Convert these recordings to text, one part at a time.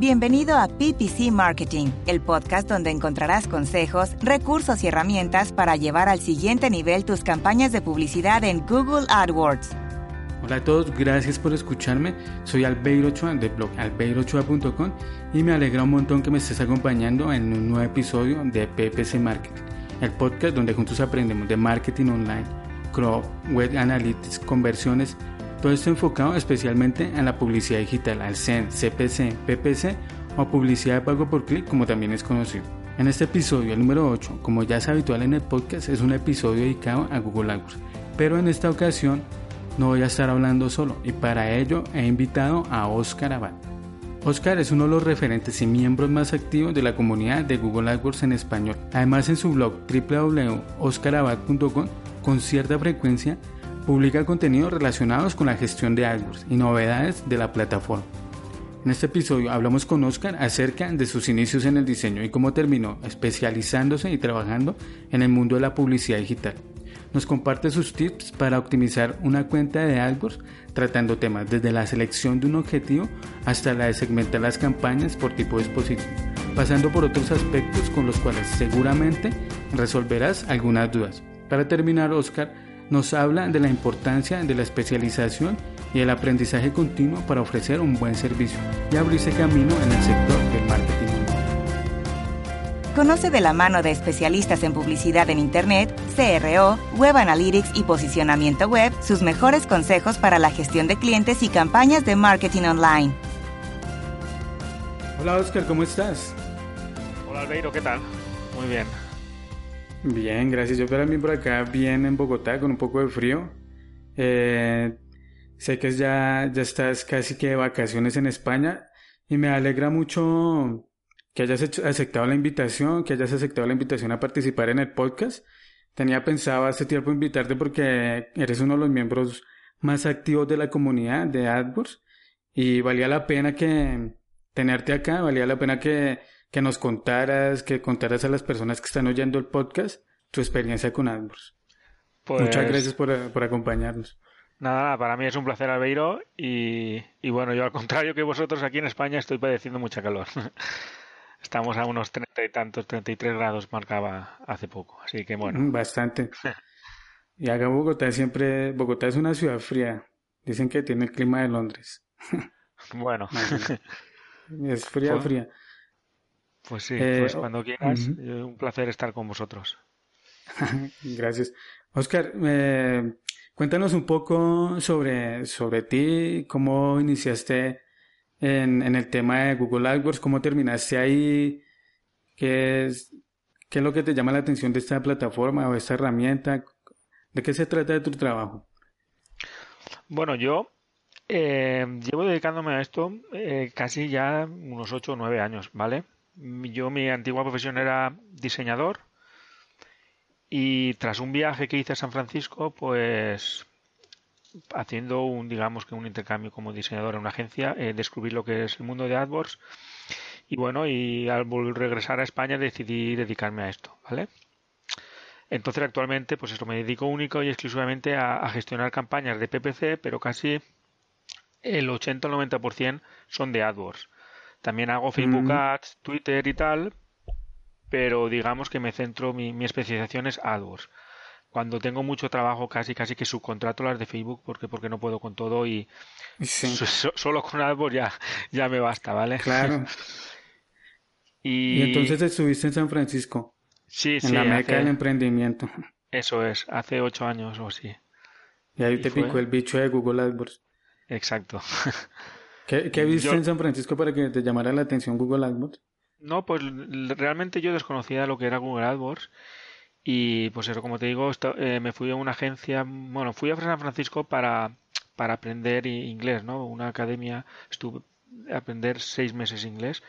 Bienvenido a PPC Marketing, el podcast donde encontrarás consejos, recursos y herramientas para llevar al siguiente nivel tus campañas de publicidad en Google AdWords. Hola a todos, gracias por escucharme. Soy Albeiro Ochoa del blog albeirochoa.com y me alegra un montón que me estés acompañando en un nuevo episodio de PPC Marketing, el podcast donde juntos aprendemos de marketing online, crop, web analytics, conversiones todo esto enfocado especialmente en la publicidad digital, al CEN, CPC, PPC o publicidad de pago por clic como también es conocido. En este episodio, el número 8, como ya es habitual en el podcast, es un episodio dedicado a Google AdWords. Pero en esta ocasión no voy a estar hablando solo y para ello he invitado a Oscar Abad. Oscar es uno de los referentes y miembros más activos de la comunidad de Google AdWords en español. Además en su blog www.oscarabad.com con cierta frecuencia Publica contenidos relacionados con la gestión de AdWords y novedades de la plataforma. En este episodio hablamos con Oscar acerca de sus inicios en el diseño y cómo terminó especializándose y trabajando en el mundo de la publicidad digital. Nos comparte sus tips para optimizar una cuenta de AdWords tratando temas desde la selección de un objetivo hasta la de segmentar las campañas por tipo de dispositivo, pasando por otros aspectos con los cuales seguramente resolverás algunas dudas. Para terminar, Oscar nos habla de la importancia de la especialización y el aprendizaje continuo para ofrecer un buen servicio y abrirse camino en el sector del marketing. Conoce de la mano de especialistas en publicidad en Internet, CRO, Web Analytics y posicionamiento web sus mejores consejos para la gestión de clientes y campañas de marketing online. Hola Oscar, ¿cómo estás? Hola Albeiro, ¿qué tal? Muy bien. Bien, gracias. Yo también por acá, bien en Bogotá, con un poco de frío. Eh, sé que ya, ya estás casi que de vacaciones en España y me alegra mucho que hayas aceptado la invitación, que hayas aceptado la invitación a participar en el podcast. Tenía pensado hace tiempo invitarte porque eres uno de los miembros más activos de la comunidad de AdWords y valía la pena que tenerte acá, valía la pena que que nos contaras, que contaras a las personas que están oyendo el podcast tu experiencia con AdWords. Pues Muchas gracias por, acompañarnos. Nada, para mí es un placer, Albeiro. Y, y bueno, yo al contrario que vosotros aquí en España estoy padeciendo mucha calor. Estamos a unos treinta y tantos, treinta y tres grados marcaba hace poco. Así que bueno. Mm, bastante. Y acá Bogotá siempre, Bogotá es una ciudad fría. Dicen que tiene el clima de Londres. Bueno. es fría, pues fría. Pues sí, pues eh, cuando quieras, eh, un placer estar con vosotros. Gracias. Oscar, eh, cuéntanos un poco sobre, sobre ti, cómo iniciaste en, en, el tema de Google AdWords, cómo terminaste ahí, qué es, qué es lo que te llama la atención de esta plataforma o esta herramienta, de qué se trata de tu trabajo. Bueno, yo llevo dedicándome a esto casi ya unos 8 o 9 años, ¿vale? Yo mi antigua profesión era diseñador y tras un viaje que hice a San Francisco, pues haciendo un, digamos que un intercambio como diseñador en una agencia, eh, descubrí lo que es el mundo de AdWords y bueno, y al regresar a España decidí dedicarme a esto, ¿vale? Entonces actualmente, pues eso, me dedico único y exclusivamente a, a gestionar campañas de PPC, pero casi el 80 o 90% son de AdWords. También hago Facebook mm. Ads, Twitter y tal, pero digamos que me centro, mi, especialización es AdWords. Cuando tengo mucho trabajo, casi casi que subcontrato las de Facebook porque porque no puedo con todo y solo con AdWords ya, ya me basta, ¿vale? Claro. y... entonces estuviste en San Francisco. Sí, en la meca del emprendimiento. Eso es, hace ocho años o sí. Y ahí te picó el bicho de Google AdWords. Exacto. ¿Qué, viste en San Francisco para que te llamara la atención Google AdWords? No, pues realmente yo desconocía lo que era Google AdWords y pues eso, como te digo, eh, me fui a una agencia, bueno, fui a San Francisco para, para aprender inglés, ¿no? Una academia, estuve a aprender seis meses inglés.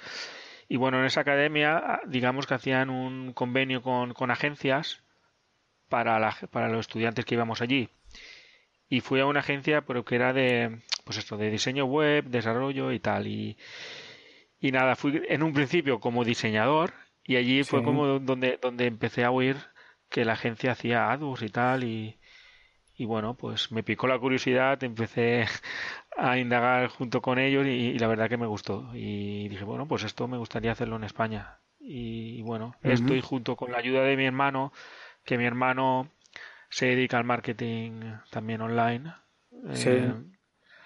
Y bueno, en esa academia, digamos que hacían un convenio con, con agencias para, la, para los estudiantes que íbamos allí. Y fui a una agencia, pero que era de, pues esto, de diseño web, desarrollo y tal. Y, y nada, fui en un principio como diseñador y allí fue como donde, donde empecé a oír que la agencia hacía AdWords y tal. Y, y bueno, pues me picó la curiosidad, empecé a indagar junto con ellos y, la verdad que me gustó. Y dije, bueno, pues esto me gustaría hacerlo en España. Y, bueno, estoy junto con la ayuda de mi hermano, que mi hermano se dedica al marketing también online. Sí. Eh,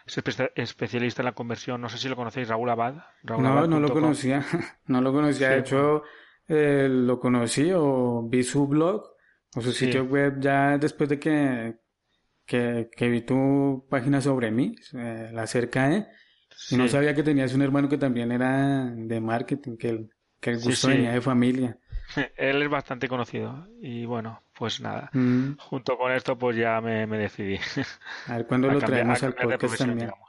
es especialista en la conversión. No sé si lo conocéis, Raúl Abad. no, no lo conocía. no lo conocía. De hecho, eh, lo conocí o vi su blog o su sitio web ya después de que, que, vi tu página sobre mí, eh, la cerca de. Y no sabía que tenías un hermano que también era de marketing, que el, que el gusto venía de familia. Él es bastante conocido y bueno, pues nada, mm. junto con esto pues ya me, decidí. A ver cuándo lo traemos al podcast también.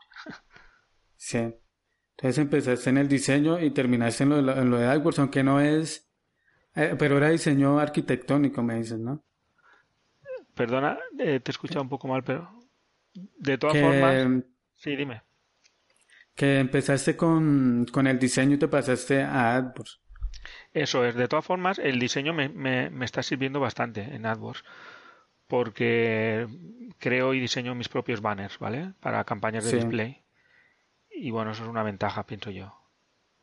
Sí. Entonces empezaste en el diseño y terminaste en lo, en lo de AdWords, aunque no es... Eh, pero era diseño arquitectónico, me dices, ¿no? Perdona, eh, te he escuchado un poco mal, pero... De todas formas... Sí, dime. Que empezaste con, con el diseño y te pasaste a AdWords. Eso es. De todas formas, el diseño me, me, está sirviendo bastante en AdWords porque creo y diseño mis propios banners, ¿vale? Para campañas de display. Y bueno, eso es una ventaja, pienso yo.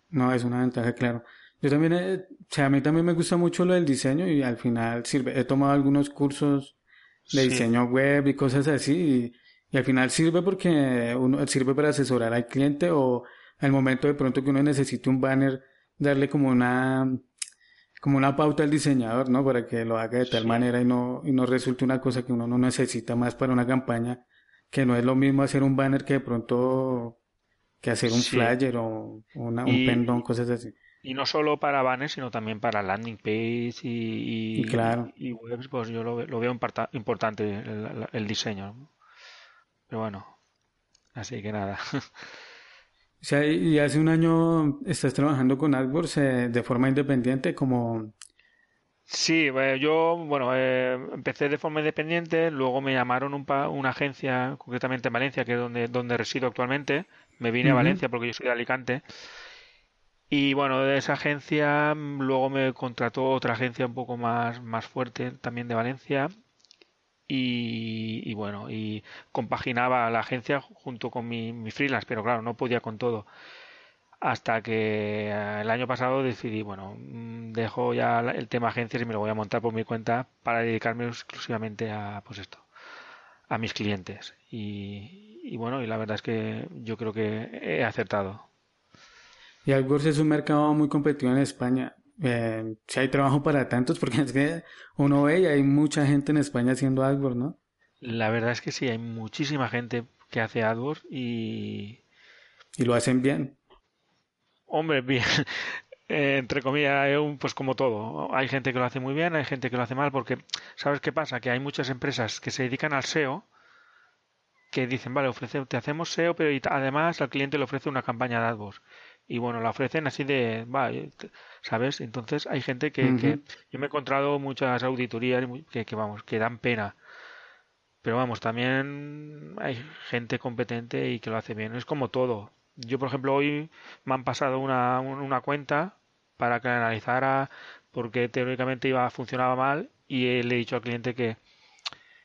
No, es una ventaja, claro. Yo también, o sea, a mí también me gusta mucho lo del diseño y al final sirve. He tomado algunos cursos de diseño web y cosas así y, al final sirve porque uno sirve para asesorar al cliente o al momento de pronto que uno necesite un banner darle como una como una pauta al diseñador, ¿no? Para que lo haga de tal manera y no, y no resulte una cosa que uno no necesita más para una campaña, que no es lo mismo hacer un banner que de pronto que hacer un flyer o una, un pendón, cosas así. Y no solo para banners, sino también para landing page y, y, claro. y, webs, pues yo lo, lo veo importante el, el diseño. Pero bueno, así que nada. O sea, y hace un año estás trabajando con AdWords eh, de forma independiente como... Sí, eh, yo, bueno, eh, empecé de forma independiente, luego me llamaron un una agencia, concretamente en Valencia, que es donde, donde resido actualmente. Me vine a Valencia porque yo soy de Alicante. Y bueno, de esa agencia mm, luego me contrató otra agencia un poco más, más fuerte, también de Valencia, y, bueno, y compaginaba la agencia junto con mi, mi freelance, pero claro, no podía con todo. Hasta que eh, el año pasado decidí, bueno, mm, dejo ya el tema agencias y me lo voy a montar por mi cuenta para dedicarme exclusivamente a, pues esto, a mis clientes. Y, y bueno, y la verdad es que yo creo que he acertado. Y AdWords es un mercado muy competitivo en España eh, si hay trabajo para tantos, porque es que uno ve y hay mucha gente en España haciendo AdWords, ¿no? La verdad es que sí, hay muchísima gente que hace AdWords y... Y lo hacen bien. Hombre, bien. Eh, entre comillas, pues como todo. Hay gente que lo hace muy bien, hay gente que lo hace mal, porque ¿sabes qué pasa? Que hay muchas empresas que se dedican al SEO que dicen, vale, ofrece, te hacemos SEO, pero además al cliente le ofrece una campaña de AdWords y bueno, la ofrecen así de, va, ¿sabes? Entonces hay gente que, que, yo me he encontrado muchas auditorías que, que, vamos, que dan pena. Pero vamos, también hay gente competente y que lo hace bien. Es como todo. Yo, por ejemplo, hoy me han pasado una, una cuenta para que analizara porque teóricamente iba funcionaba mal y le he dicho al cliente que,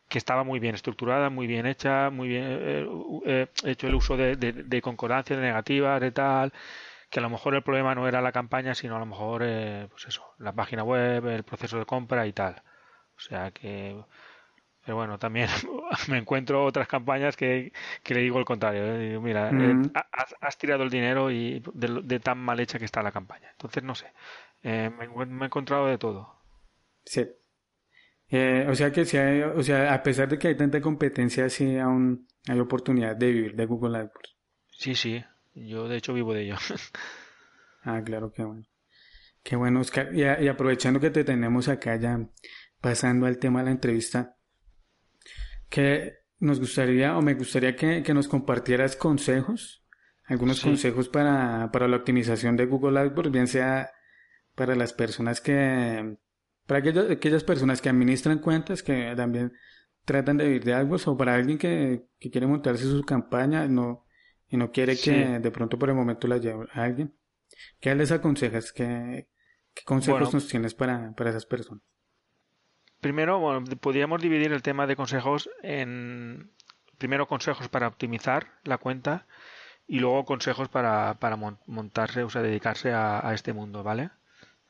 que estaba muy bien estructurada, muy bien hecha, muy bien eh, eh, hecho el uso de, de, de concordancia, de negativas, de tal, que a lo mejor el problema no era la campaña, sino a lo mejor, eh, pues eso, la página web, el proceso de compra y tal. O sea que, pero bueno, también me encuentro otras campañas que, que le digo el contrario. ¿eh? mira, eh, has, tirado el dinero y de, tan mal hecha que está la campaña. Entonces, no sé, me, me, he encontrado de todo. Sí. o sea que si hay, o sea, a pesar de que hay tanta competencia, sí aún hay oportunidad de vivir de Google AdWords. Sí, sí, yo, de hecho, vivo de ello. ah, claro, qué bueno. Qué bueno, Oscar. Y, aprovechando que te tenemos acá ya pasando al tema de la entrevista, que nos gustaría o me gustaría que, que nos compartieras consejos, algunos consejos para, para la optimización de Google AdWords, bien sea para las personas que, para aquellas, aquellas personas que administran cuentas, que también tratan de vivir de AdWords, o para alguien que, que quiere montarse su campaña no, y no quiere que de pronto por el momento la lleve a alguien. ¿Qué les aconsejas? ¿Qué, qué consejos nos tienes para, para esas personas? Primero, bueno, podríamos dividir el tema de consejos en primero consejos para optimizar la cuenta y luego consejos para, para montarse, o sea, dedicarse a, este mundo, ¿vale?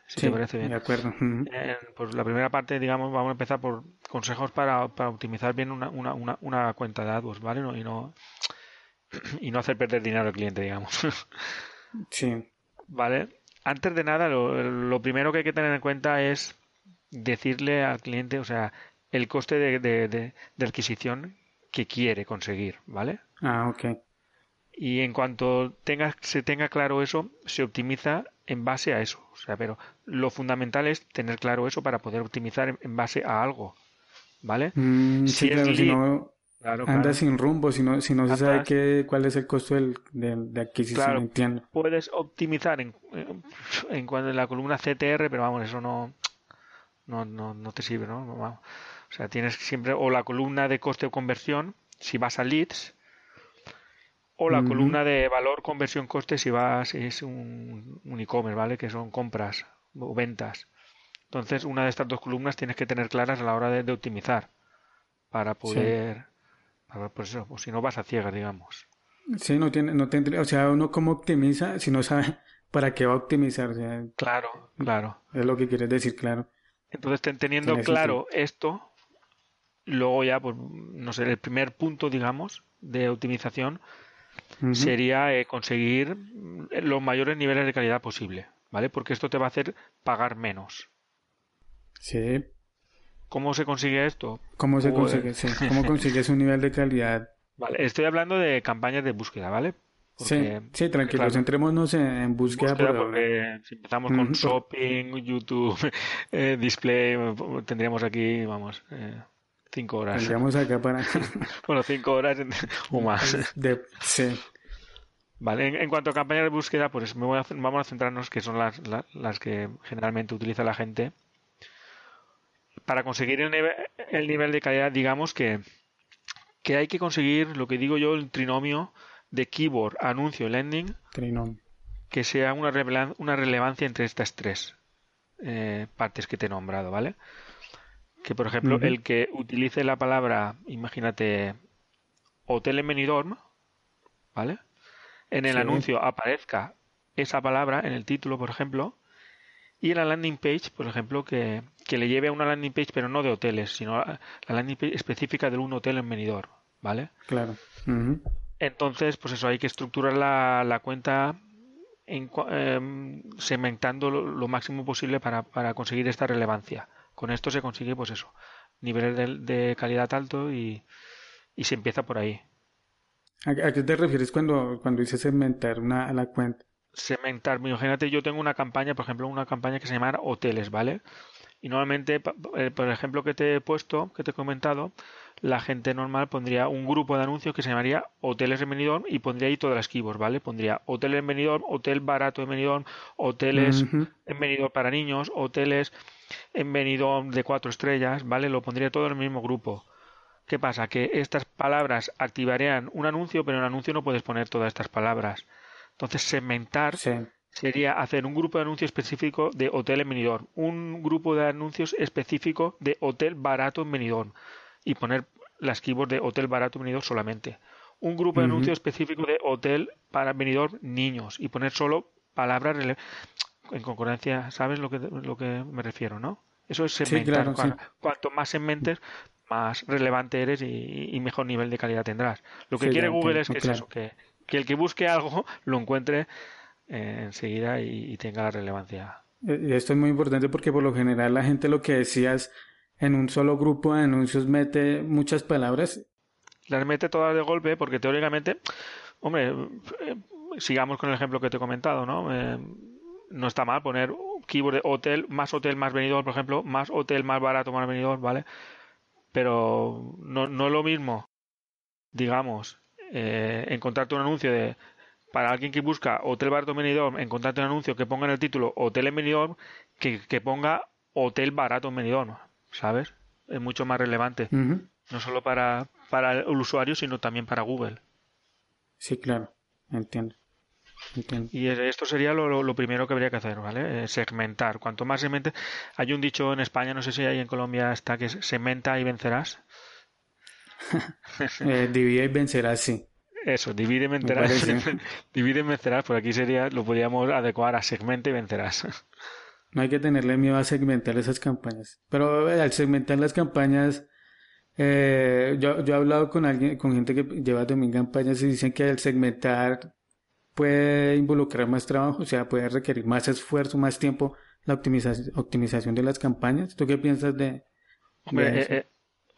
Si te parece bien. De acuerdo. Eh, pues la primera parte, digamos, vamos a empezar por consejos para, para optimizar bien una, una, una, cuenta de AdWords, ¿vale? y no y no hacer perder dinero al cliente, digamos. sí. ¿Vale? Antes de nada, lo, lo primero que hay que tener en cuenta es decirle al cliente, o sea, el coste de, de, adquisición que quiere conseguir, ¿vale? Ah, ok. Y en cuanto tenga, se tenga claro eso, se optimiza en base a eso. O sea, pero lo fundamental es tener claro eso para poder optimizar en, base a algo, ¿vale? Mm, si claro, si no anda sin rumbo, si no, si no se sabe qué, cuál es el costo del, de, adquisición, entiendo. Puedes optimizar en, en, en la columna CTR, pero vamos, eso no, no, no, no te sirve, ¿no? O sea, tienes siempre o la columna de coste o conversión si vas a leads o la columna de valor, conversión, coste si vas es un, un e-commerce, ¿vale? Que son compras o ventas. Entonces, una de estas dos columnas tienes que tener claras a la hora de, optimizar para poder, para, pues eso, o si no vas a ciegas, digamos. Sí, no tiene, no tendría, o sea, uno cómo optimiza si no sabe para qué va a optimizar. claro, claro. Es lo que quieres decir, claro. Entonces, teniendo claro esto, luego ya, pues, no sé, el primer punto, digamos, de optimización sería eh, conseguir los mayores niveles de calidad posible, ¿vale? Porque esto te va a hacer pagar menos. Sí. ¿Cómo se consigue esto? ¿Cómo se pues consigue? Sí. ¿Cómo consigues un nivel de calidad? Vale, estoy hablando de campañas de búsqueda, ¿vale? sí, sí, tranquilos, centrémonos en, búsqueda. porque si empezamos con shopping, YouTube, eh, display, tendríamos aquí, vamos, eh, cinco horas. Tendríamos acá para... bueno, cinco horas o más. sí. Vale, en, cuanto a campañas de búsqueda, pues me voy a, vamos a centrarnos que son las, las, que generalmente utiliza la gente. Para conseguir el nivel, el nivel de calidad, digamos que, que hay que conseguir lo que digo yo, el trinomio de keyword, anuncio, landing, que sea una, una relevancia entre estas tres eh, partes que te he nombrado, ¿vale? Que por ejemplo, el que utilice la palabra, imagínate, hotel en Benidorm, ¿vale? En el anuncio aparezca esa palabra en el título, por ejemplo, y en la landing page, por ejemplo, que, que le lleve a una landing page, pero no de hoteles, sino la landing page específica de un hotel en Benidorm, ¿vale? Claro. Entonces, pues eso, hay que estructurar la, la cuenta en, em, segmentando lo, máximo posible para, para, conseguir esta relevancia. Con esto se consigue, pues eso, niveles de, calidad alto y, y, se empieza por ahí. ¿A, qué te refieres cuando, cuando dices segmentar una, la cuenta? Segmentar, imagínate, yo tengo una campaña, por ejemplo, una campaña que se llama hoteles, ¿vale? Y normalmente, eh, por ejemplo, que te he puesto, que te he comentado, la gente normal pondría un grupo de anuncios que se llamaría Hoteles en Benidorm y pondría ahí todas las keywords, ¿vale? Pondría Hotel en Benidorm, Hotel barato en Benidorm, Hoteles en Benidorm para niños, Hoteles en Benidorm de cuatro estrellas, ¿vale? Lo pondría todo en el mismo grupo. ¿Qué pasa? Que estas palabras activarían un anuncio, pero en el anuncio no puedes poner todas estas palabras. Entonces, segmentar sería hacer un grupo de anuncios específico de hotel en Benidorm, un grupo de anuncios específico de hotel barato en Benidorm, y poner las keywords de hotel barato venidor solamente. Un grupo de anuncios específico de hotel para venidor niños y poner solo palabras en concordancia, ¿sabes lo que, lo que me refiero, no? Eso es segmentar. Cuanto más segmentes, más relevante eres y, mejor nivel de calidad tendrás. Lo que quiere Google es que, eso, que, el que busque algo lo encuentre eh, enseguida y, y, tenga la relevancia. Y esto es muy importante porque por lo general la gente lo que decía es en un solo grupo de anuncios mete muchas palabras. Las mete todas de golpe porque teóricamente, hombre, eh, sigamos con el ejemplo que te he comentado, ¿no? Eh, no está mal poner keyword de hotel, más hotel, más venidor, por ejemplo, más hotel, más barato, más venidor, ¿vale? Pero no, no es lo mismo digamos, eh, encontrarte un anuncio de para alguien que busca Hotel Barato Benidorm, encontrarte un anuncio que ponga en el título Hotel en Benidorm que, que ponga Hotel Barato en Benidorm, ¿sabes? Es mucho más relevante. No solo para, para el usuario, sino también para Google. Sí, claro. Entiendo. Y esto sería lo, primero que habría que hacer, ¿vale? Eh, segmentar. Cuanto más segmente. Hay un dicho en España, no sé si hay en Colombia, está que es segmenta y vencerás. eh, divide y vencerás, sí. Eso, divide y vencerás. divide y vencerás, por aquí sería, lo podríamos adecuar a segmenta y vencerás. no hay que tenerle miedo a segmentar esas campañas. Pero eh, al segmentar las campañas, eh, yo, yo he hablado con alguien, con gente que lleva también campañas y dicen que al segmentar puede involucrar más trabajo, o sea, puede requerir más esfuerzo, más tiempo la optimización, optimización de las campañas. ¿Tú qué piensas de, Hombre, eh, eh,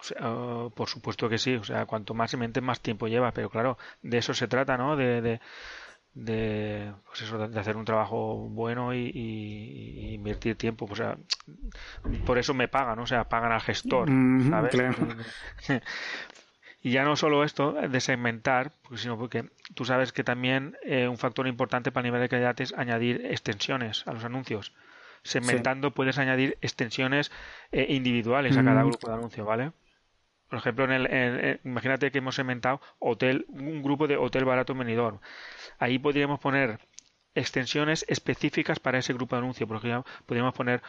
o sea, oh, por supuesto que sí, o sea, cuanto más se mente, más tiempo lleva, pero claro, de eso se trata, ¿no? De, de, de pues eso, de hacer un trabajo bueno y, invertir tiempo, o sea, por eso me pagan, ¿no? o sea, pagan al gestor, ¿sabes? Y ya no solo esto de segmentar, pues, sino porque tú sabes que también eh, un factor importante para el nivel de calidad es añadir extensiones a los anuncios. Segmentando puedes añadir extensiones eh, individuales a cada grupo de anuncio, ¿vale? Por ejemplo, en el, imagínate que hemos segmentado hotel, un grupo de hotel barato venidor. Ahí podríamos poner extensiones específicas para ese grupo de anuncio, porque podríamos poner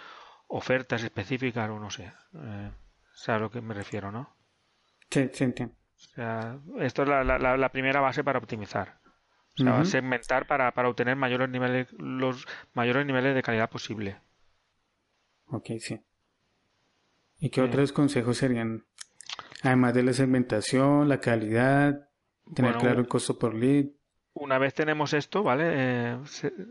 ofertas específicas o no sé. Eh, ¿Sabes a lo que me refiero, no? Sí, sí, entiendo esto es la, primera base para optimizar. O sea, segmentar para, para obtener mayores niveles, los mayores niveles de calidad posible. Ok, sí. ¿Y qué otros consejos serían? Además de la segmentación, la calidad, tener claro el costo por lead. Una vez tenemos esto, ¿vale? Eh,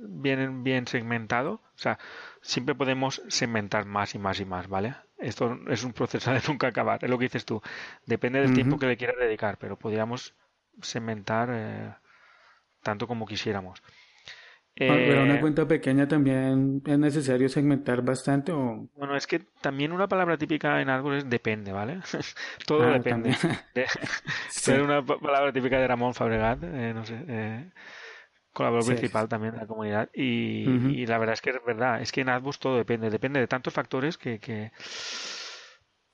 bien, bien segmentado. O sea, siempre podemos segmentar más y más y más, ¿vale? Esto es un proceso de nunca acabar, es lo que dices tú. Depende del tiempo que le quieras dedicar, pero podríamos segmentar eh, tanto como quisiéramos. Pero una eh, cuenta pequeña también es necesario segmentar bastante o... Bueno, es que también una palabra típica en algo es depende, ¿vale? Todo ah, depende. Ser una palabra típica de Ramón Fabregat, eh, no sé, colaborador principal también de la comunidad y, la verdad es que es verdad, es que en AdWords todo depende, depende de tantos factores que... Que,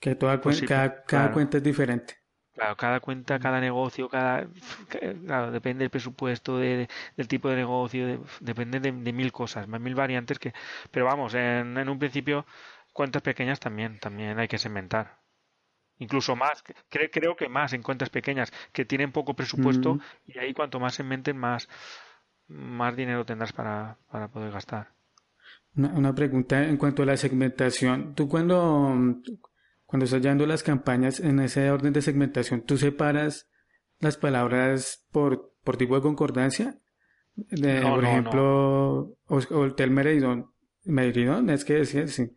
que toda pues cada, cuenta es diferente. Claro, cada cuenta, cada negocio, cada claro, depende del presupuesto, de, del tipo de negocio, depende de, mil cosas, más mil variantes que, pero vamos, en, en un principio cuentas pequeñas también, también hay que segmentar incluso más, creo, creo que más en cuentas pequeñas que tienen poco presupuesto y ahí cuanto más se menten más más dinero tendrás para, para poder gastar. Una, pregunta en cuanto a la segmentación. Tú cuando, cuando estás llevando las campañas en ese orden de segmentación, ¿tú separas las palabras por, por tipo de concordancia? De, por ejemplo, Hotel Meridón. Meridón, es que decía, sí.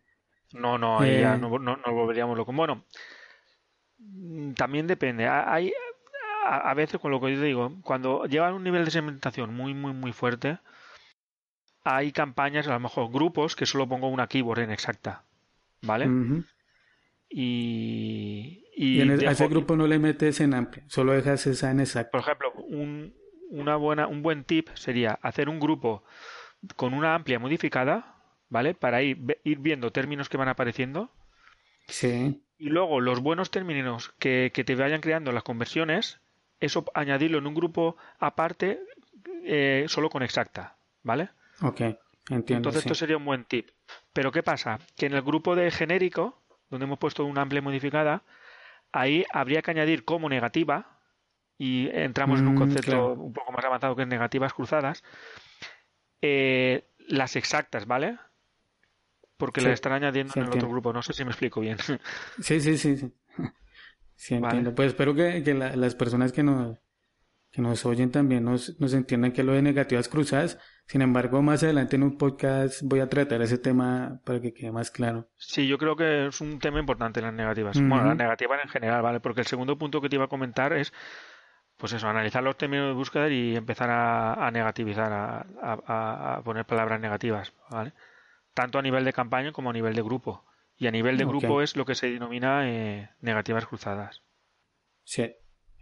No, no, ahí ya eh, no, no, no volveríamos loco. Bueno, también depende. Hay, a, veces con lo que yo digo, cuando llevan un nivel de segmentación muy, muy, muy fuerte, hay campañas, a lo mejor grupos, que solo pongo una keyword en exacta. ¿Vale? Y, y, a ese grupo no le metes en amplio, solo dejas esa en exacta. Por ejemplo, un, una buena, un buen tip sería hacer un grupo con una amplia modificada, ¿vale? Para ir, ir viendo términos que van apareciendo. Sí. Y luego los buenos términos que, que te vayan creando las conversiones, eso añadirlo en un grupo aparte eh, solo con exacta, ¿vale? Ok, entiendo. Entonces esto sería un buen tip. Pero ¿qué pasa? Que en el grupo de genérico, donde hemos puesto una amplia modificada, ahí habría que añadir como negativa, y entramos en un mm, concepto un poco más avanzado que es negativas cruzadas, eh, las exactas, ¿vale? Porque le están añadiendo en el otro grupo. No sé si me explico bien. Sí, sí, sí. sí. Sí, entiendo. Pues espero que, que las personas que nos, que nos oyen también nos, nos entiendan que lo de negativas cruzadas. Sin embargo, más adelante en un podcast voy a tratar ese tema para que quede más claro. Sí, yo creo que es un tema importante las negativas. Bueno, las negativas en general, ¿vale? Porque el segundo punto que te iba a comentar es, pues eso, analizar los términos de búsqueda y empezar a, negativizar, a, a, poner palabras negativas, ¿vale? Tanto a nivel de campaña como a nivel de grupo. Y a nivel de grupo es lo que se denomina eh, negativas cruzadas. Sí,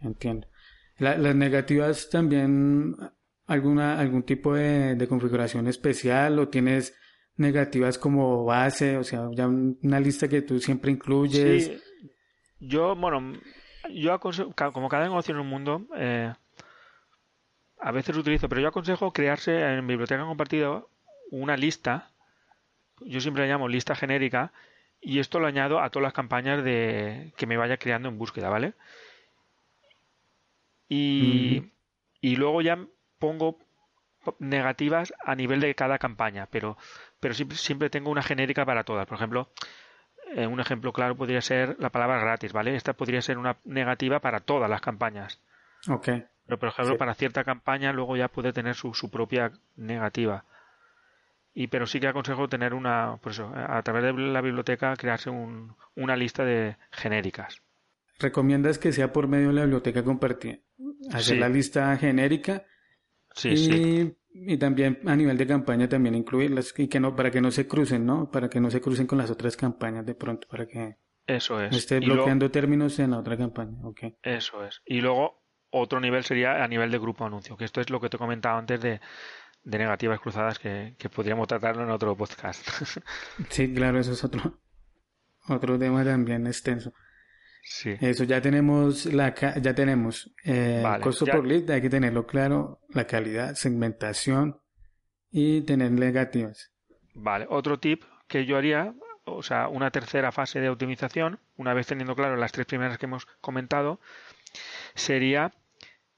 entiendo. Las negativas también, alguna, algún tipo de, configuración especial o tienes negativas como base, o sea, ya una lista que tú siempre incluyes. Sí. Yo, bueno, yo como cada negocio en un mundo, eh, a veces utilizo, pero yo aconsejo crearse en biblioteca compartida una lista, yo siempre la llamo lista genérica, y esto lo añado a todas las campañas de que me vaya creando en búsqueda, ¿vale? Y, y luego ya pongo negativas a nivel de cada campaña, pero, pero siempre, siempre tengo una genérica para todas. Por ejemplo, eh, un ejemplo claro podría ser la palabra gratis, ¿vale? Esta podría ser una negativa para todas las campañas. Ok. Pero, por ejemplo, para cierta campaña luego ya puede tener su, su propia negativa. Y pero sí que aconsejo tener una, por eso, a través de la biblioteca crearse un, una lista de genéricas. ¿Recomiendas que sea por medio de la biblioteca compartida? Hacer la lista genérica. Sí, sí. y también a nivel de campaña también incluirlas y que no para que no se crucen no para que no se crucen con las otras campañas de pronto para que eso es. esté bloqueando términos en la otra campaña okay eso es. Y luego otro nivel sería a nivel de grupo anuncio que esto es lo que te he comentado antes de, de negativas cruzadas que, que podríamos tratarlo en otro podcast. Sí claro eso es otro otro tema también extenso Sí. Eso ya tenemos la ya tenemos eh, costo por lead, hay que tenerlo claro, la calidad, segmentación y tener negativas. Vale, otro tip que yo haría, o sea, una tercera fase de optimización, una vez teniendo claro las tres primeras que hemos comentado, sería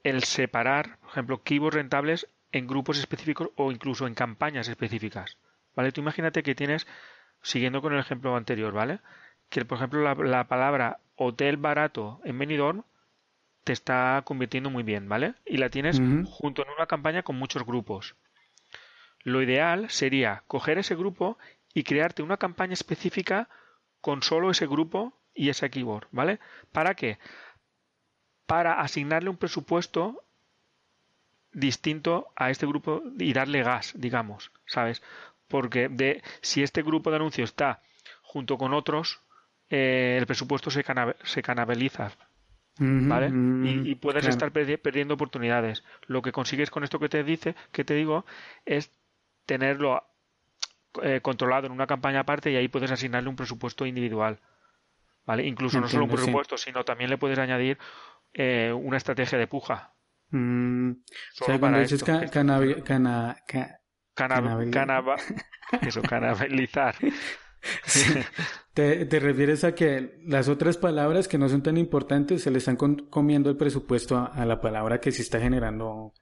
el separar, por ejemplo, keywords rentables en grupos específicos o incluso en campañas específicas. ¿Vale? Tú imagínate que tienes, siguiendo con el ejemplo anterior, ¿vale? Que, por ejemplo, la, la palabra hotel barato en Benidorm te está convirtiendo muy bien, ¿vale? Y la tienes junto en una campaña con muchos grupos. Lo ideal sería coger ese grupo y crearte una campaña específica con solo ese grupo y ese keyword, ¿vale? ¿Para qué? Para asignarle un presupuesto distinto a este grupo y darle gas, digamos, ¿sabes? Porque de si este grupo de anuncios está junto con otros, eh, el presupuesto se, se canabaliza. ¿Vale? y, puedes estar perdiendo oportunidades. Lo que consigues con esto que te dice, que te digo, es tenerlo eh, controlado en una campaña aparte y ahí puedes asignarle un presupuesto individual. ¿Vale? Incluso no solo un presupuesto, sino también le puedes añadir eh, una estrategia de puja. Mm, para eso, canalizar. ¿Te, refieres a que las otras palabras que no son tan importantes se le están comiendo el presupuesto a, la palabra que sí está generando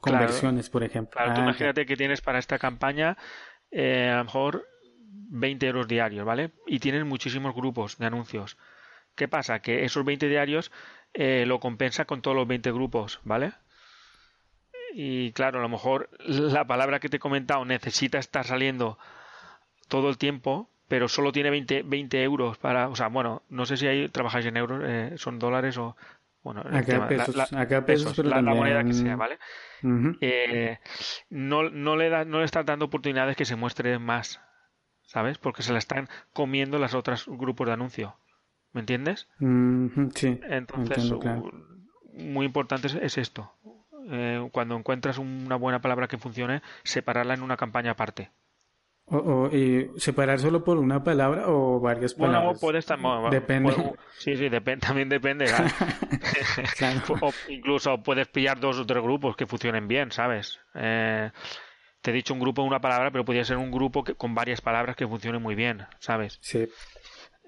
conversiones, por ejemplo? Claro, tú ah, imagínate que tienes para esta campaña eh, a lo mejor 20 euros diarios, ¿vale? Y tienes muchísimos grupos de anuncios. ¿Qué pasa? Que esos 20 diarios eh, lo compensa con todos los 20 grupos, ¿vale? Y claro, a lo mejor la palabra que te he comentado necesita estar saliendo todo el tiempo pero solo tiene 20, 20 euros para, o sea, bueno, no sé si ahí trabajáis en euros, eh, son dólares o, bueno, acá pesos, la, acá pesos, la, moneda que sea, ¿vale? eh, no, no, le da, no le están dando oportunidades que se muestre más, ¿sabes? Porque se la están comiendo las otras grupos de anuncio, ¿me entiendes? sí. Entonces, muy importante es, esto. Eh, cuando encuentras una buena palabra que funcione, separarla en una campaña aparte. O, y separar solo por una palabra o varias palabras. Bueno, también. Depende. sí, sí, también depende. o incluso puedes pillar dos o tres grupos que funcionen bien, ¿sabes? Eh, te he dicho un grupo una palabra, pero podría ser un grupo que, con varias palabras que funcione muy bien, ¿sabes? Sí.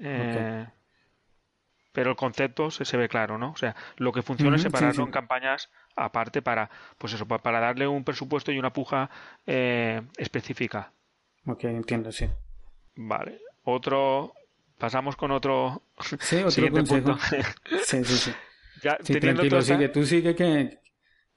Eh, pero el concepto se, ve claro, ¿no? O sea, lo que funciona es separarlo en campañas aparte para, pues eso, para darle un presupuesto y una puja eh, específica. Ok, entiendo, sí. Vale. Otro. Pasamos con otro. Sí, otro consejo. sí, sí, sí. Ya, tranquilo, sigue. Tú sigue que,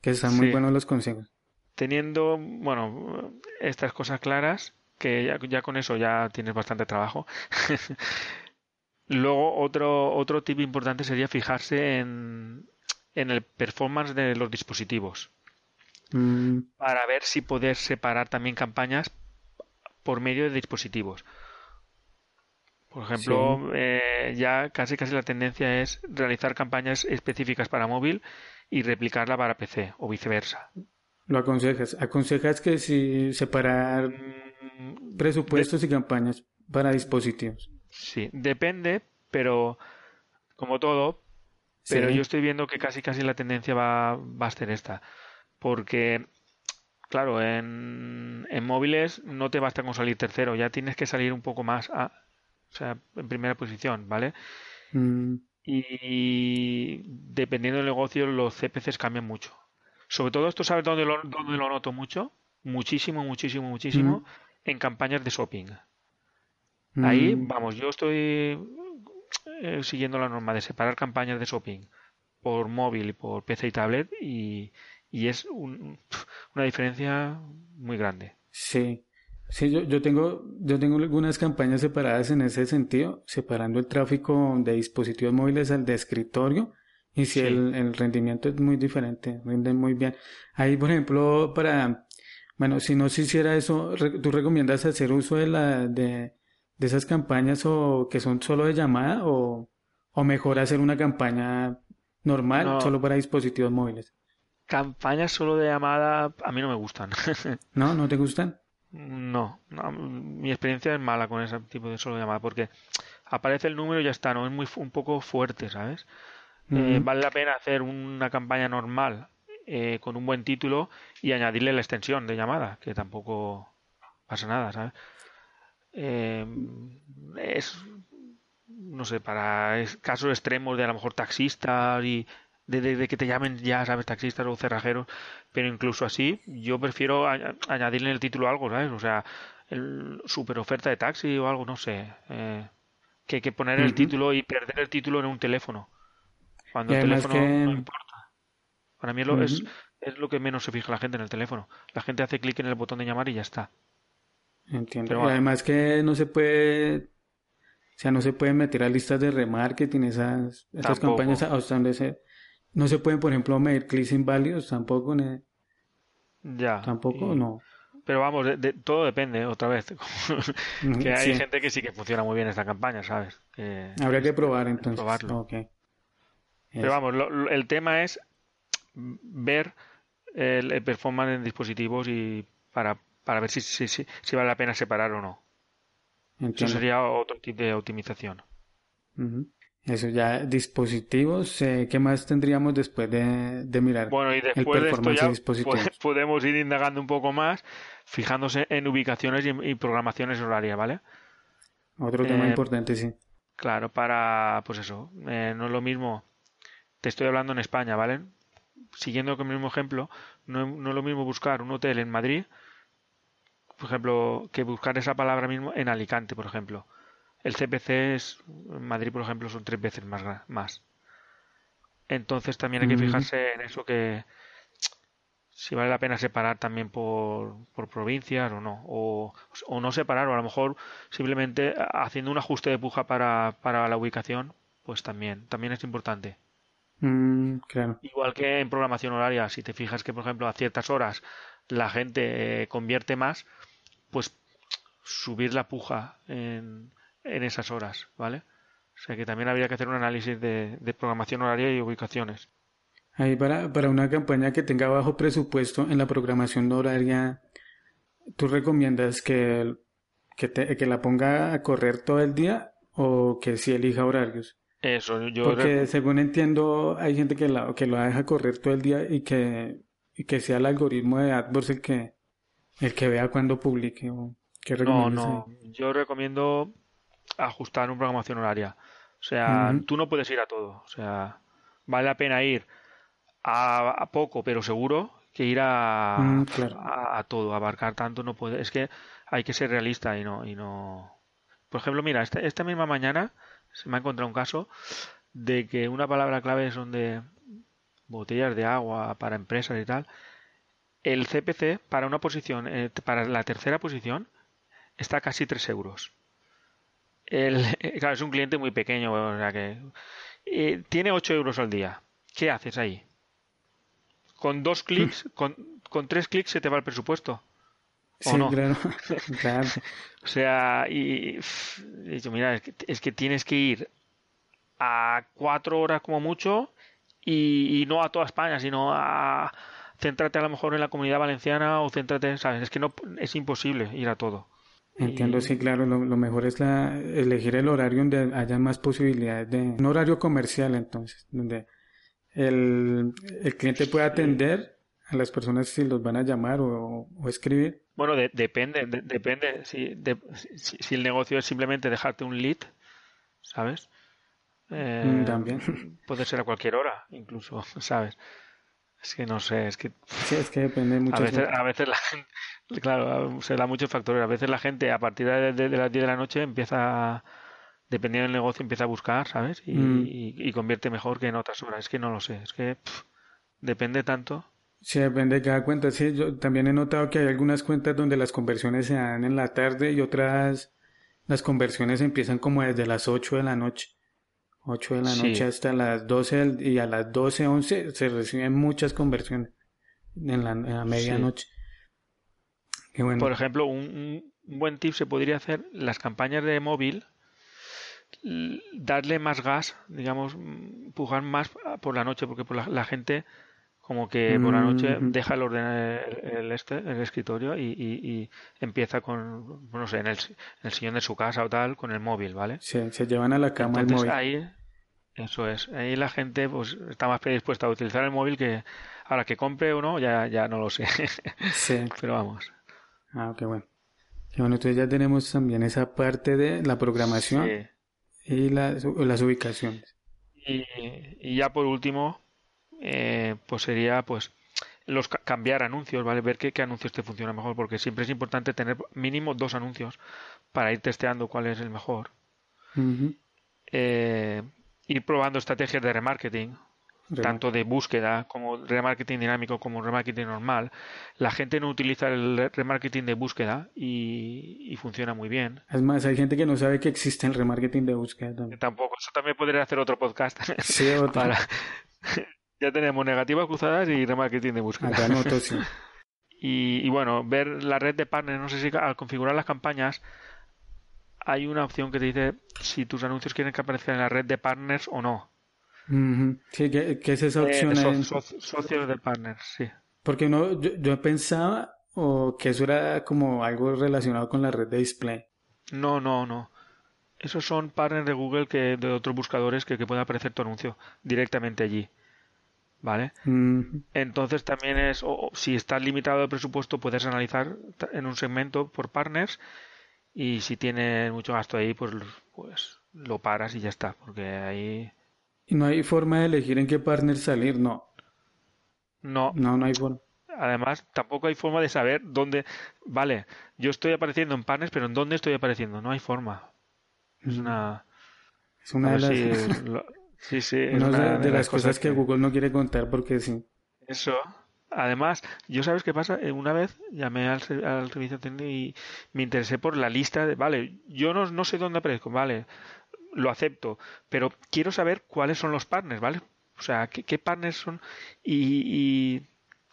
que están muy buenos los consejos. Teniendo, bueno, estas cosas claras, que ya, ya con eso ya tienes bastante trabajo. Luego, otro, otro tip importante sería fijarse en, en el performance de los dispositivos. Mm. Para ver si poder separar también campañas por medio de dispositivos. Por ejemplo, eh, ya casi casi la tendencia es realizar campañas específicas para móvil y replicarla para PC o viceversa. Lo aconsejas. Aconsejas que si separar presupuestos y campañas para dispositivos. Sí, depende, pero como todo, pero yo estoy viendo que casi casi la tendencia va, va a ser esta. Porque, claro, en, en móviles no te basta con salir tercero, ya tienes que salir un poco más a, o sea, en primera posición, ¿vale? Mm. Y dependiendo del negocio, los CPCs cambian mucho. Sobre todo esto, ¿sabes dónde lo, dónde lo noto mucho? Muchísimo, muchísimo, muchísimo mm. en campañas de shopping. Ahí, mm. vamos, yo estoy eh, siguiendo la norma de separar campañas de shopping por móvil y por PC y tablet y, y es una diferencia muy grande. Sí. Sí, yo, yo, tengo, yo tengo algunas campañas separadas en ese sentido, separando el tráfico de dispositivos móviles al de escritorio. Y si el, el, rendimiento es muy diferente, rinde muy bien. Ahí, por ejemplo, para, bueno, si no se hiciera eso, ¿tú recomiendas hacer uso de la, de, de esas campañas o que son solo de llamada o, o mejor hacer una campaña normal solo para dispositivos móviles? Campañas solo de llamada a mí no me gustan. ¿No? ¿No te gustan? No, mi experiencia es mala con ese tipo de solo llamada porque aparece el número y ya está, no es muy un poco fuerte, ¿sabes? Eh, vale la pena hacer una campaña normal eh, con un buen título y añadirle la extensión de llamada, que tampoco pasa nada, ¿sabes? Eh, es, no sé, para casos extremos de a lo mejor taxistas y de, que te llamen ya, sabes, taxistas o cerrajeros, pero incluso así, yo prefiero añadirle en el título algo, ¿sabes? O sea, el super oferta de taxi o algo, no sé. Eh, que, que poner el título y perder el título en un teléfono. Cuando el teléfono no importa. Para mí lo, es, es lo que menos se fija la gente en el teléfono. La gente hace clic en el botón de llamar y ya está. Entiendo. además que no se puede, o sea, no se pueden meter a listas de remarketing esas, esas campañas hasta donde se, no se pueden, por ejemplo, medir clics inválidos tampoco. Ya. Tampoco, no. Pero vamos, de, todo depende, otra vez. que hay gente que sí que funciona muy bien esta campaña, ¿sabes? Habría que probar entonces. Probarlo. Pero vamos, el tema es ver el, performance en dispositivos y para, para ver si, si, si, vale la pena separar o no. Eso sería otro tipo de optimización. Eso ya, dispositivos, eh, ¿qué más tendríamos después de, mirar? Bueno, y después de esto ya podemos ir indagando un poco más, fijándose en ubicaciones y, programaciones horarias, ¿vale? Otro tema eh, importante, sí. Claro, para, pues eso, eh, no es lo mismo, te estoy hablando en España, ¿vale? Siguiendo con el mismo ejemplo, no, no es lo mismo buscar un hotel en Madrid, por ejemplo, que buscar esa palabra mismo en Alicante, por ejemplo el CPC es, en Madrid, por ejemplo, son tres veces más. más. Entonces también hay que fijarse en eso que si vale la pena separar también por, por provincias o no. O, o, no separar, o a lo mejor simplemente haciendo un ajuste de puja para, para la ubicación, pues también, también es importante. Mm, claro. Igual que en programación horaria, si te fijas que, por ejemplo, a ciertas horas la gente eh, convierte más, pues subir la puja en, en esas horas, ¿vale? O sea que también habría que hacer un análisis de, programación horaria y ubicaciones. Ahí para, para una campaña que tenga bajo presupuesto en la programación horaria, ¿tú recomiendas que, que, que la ponga a correr todo el día o que si elija horarios? Eso, yo... Porque según entiendo, hay gente que, la, que lo deja correr todo el día y que, y que sea el algoritmo de AdWords el que, el que vea cuando publique. O, ¿qué no, no, yo recomiendo ajustar una programación horaria. O sea, tú no puedes ir a todo. O sea, vale la pena ir a, poco, pero seguro, que ir a, mm, a, todo, abarcar tanto no puede. Es que hay que ser realista y no, y no. Por ejemplo, mira, esta, esta misma mañana se me ha encontrado un caso de que una palabra clave son de botellas de agua para empresas y tal. El CPC para una posición, eh, para la tercera posición, está casi 3 euros. El, claro, es un cliente muy pequeño, o sea que eh, tiene 8 euros al día. ¿Qué haces ahí? Con dos clics, con, con tres clics se te va el presupuesto. ¿O no? claro. o sea, y, mira, es que, tienes que ir a cuatro horas como mucho y, no a toda España, sino a céntrate a lo mejor en la comunidad valenciana o céntrate, ¿sabes? Es que no es imposible ir a todo. Entiendo, sí, claro, lo, mejor es la, elegir el horario donde haya más posibilidades de... Un horario comercial, entonces, donde el, el cliente puede atender a las personas si los van a llamar o, escribir. Bueno, depende, depende. Si, si, el negocio es simplemente dejarte un lead, ¿sabes? Eh, mm, También. Puede ser a cualquier hora, incluso, ¿sabes? Es que no sé, es que... Sí, es que depende mucho. A veces, a veces la gente, claro, se da muchos factores. A veces la gente a partir de, las 10 de la noche empieza, dependiendo del negocio, empieza a buscar, ¿sabes? Y, mm. y, convierte mejor que en otras horas. Es que no lo sé, es que depende tanto. Sí, depende de cada cuenta. Sí, yo también he notado que hay algunas cuentas donde las conversiones se dan en la tarde y otras, las conversiones empiezan como desde las 8 de la noche. 8 de la noche hasta las 12 y a las 12, 11 se reciben muchas conversiones en la, medianoche. Por ejemplo, un, buen tip se podría hacer las campañas de móvil, darle más gas, digamos, empujar más por la noche, porque por la, gente como que por la noche mm. deja el orden el, este, el escritorio y, empieza con, no sé, en el, en el, sillón de su casa o tal, con el móvil, ¿vale? Se, se llevan a la cama el móvil. Ahí, eso es. Ahí la gente pues está más predispuesta a utilizar el móvil que ahora que compre o no, ya, ya no lo sé. Sí. Pero vamos. Ah, qué bueno. Y bueno, entonces ya tenemos también esa parte de la programación y las, las ubicaciones. Y, y, ya por último, eh, pues sería pues los cambiar anuncios, ¿vale? Ver qué, qué anuncios te funciona mejor, porque siempre es importante tener mínimo dos anuncios para ir testeando cuál es el mejor. eh, ir probando estrategias de remarketing, tanto de búsqueda como remarketing dinámico como remarketing normal. La gente no utiliza el remarketing de búsqueda y, funciona muy bien. Es más, hay gente que no sabe que existe el remarketing de búsqueda también. Tampoco, eso también podría hacer otro podcast. Sí, otro. ya tenemos negativas cruzadas y remarketing de búsqueda. Acá noto, sí. y, y bueno, ver la red de partners, no sé si al configurar las campañas hay una opción que te dice si tus anuncios quieren que aparezcan en la red de partners o no. Sí, ¿qué, es esa eh, opción? socios de partners, sí. Porque no, yo, pensaba o que eso era como algo relacionado con la red de display. No, no, no. Esos son partners de Google que de otros buscadores que, que puede aparecer tu anuncio directamente allí. ¿Vale? Entonces también es, o, si estás limitado de presupuesto, puedes analizar en un segmento por partners y si tienes mucho gasto ahí, pues, pues lo paras y ya está, porque ahí... ¿Y no hay forma de elegir en qué partner salir? No. No. No, no hay forma. Además, tampoco hay forma de saber dónde... Vale, yo estoy apareciendo en partners, pero ¿en dónde estoy apareciendo? No hay forma. Es una... Es una de las... Sí, sí. una de, las, cosas, que Google no quiere contar porque sí. Eso, Además, yo sabes qué pasa, eh, una vez llamé al, al servicio técnico y me interesé por la lista de, vale, yo no, no sé dónde aparezco, vale, lo acepto, pero quiero saber cuáles son los partners, ¿vale? O sea, qué, qué partners son y,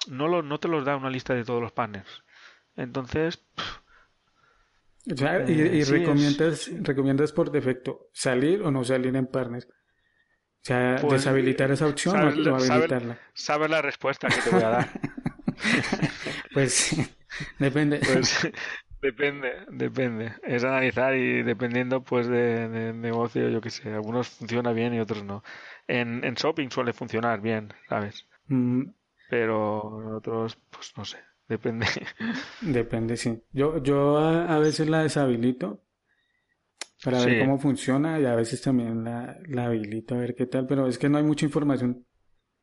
no, lo, no te los da una lista de todos los partners. Entonces... y, eh, recomiendas, recomiendas por defecto salir o no salir en partners sea, pues, deshabilitar esa opción o, habilitarla. Sabes la respuesta que te voy a dar. pues depende. Pues depende, depende. Es analizar y dependiendo pues de, negocio, yo qué sé, algunos funciona bien y otros no. En, en shopping suele funcionar bien, ¿sabes? Mm. Pero otros, pues no sé, depende. Depende, sí. Yo, yo a veces la deshabilito para ver cómo funciona y a veces también la, la, habilito a ver qué tal, pero es que no hay mucha información.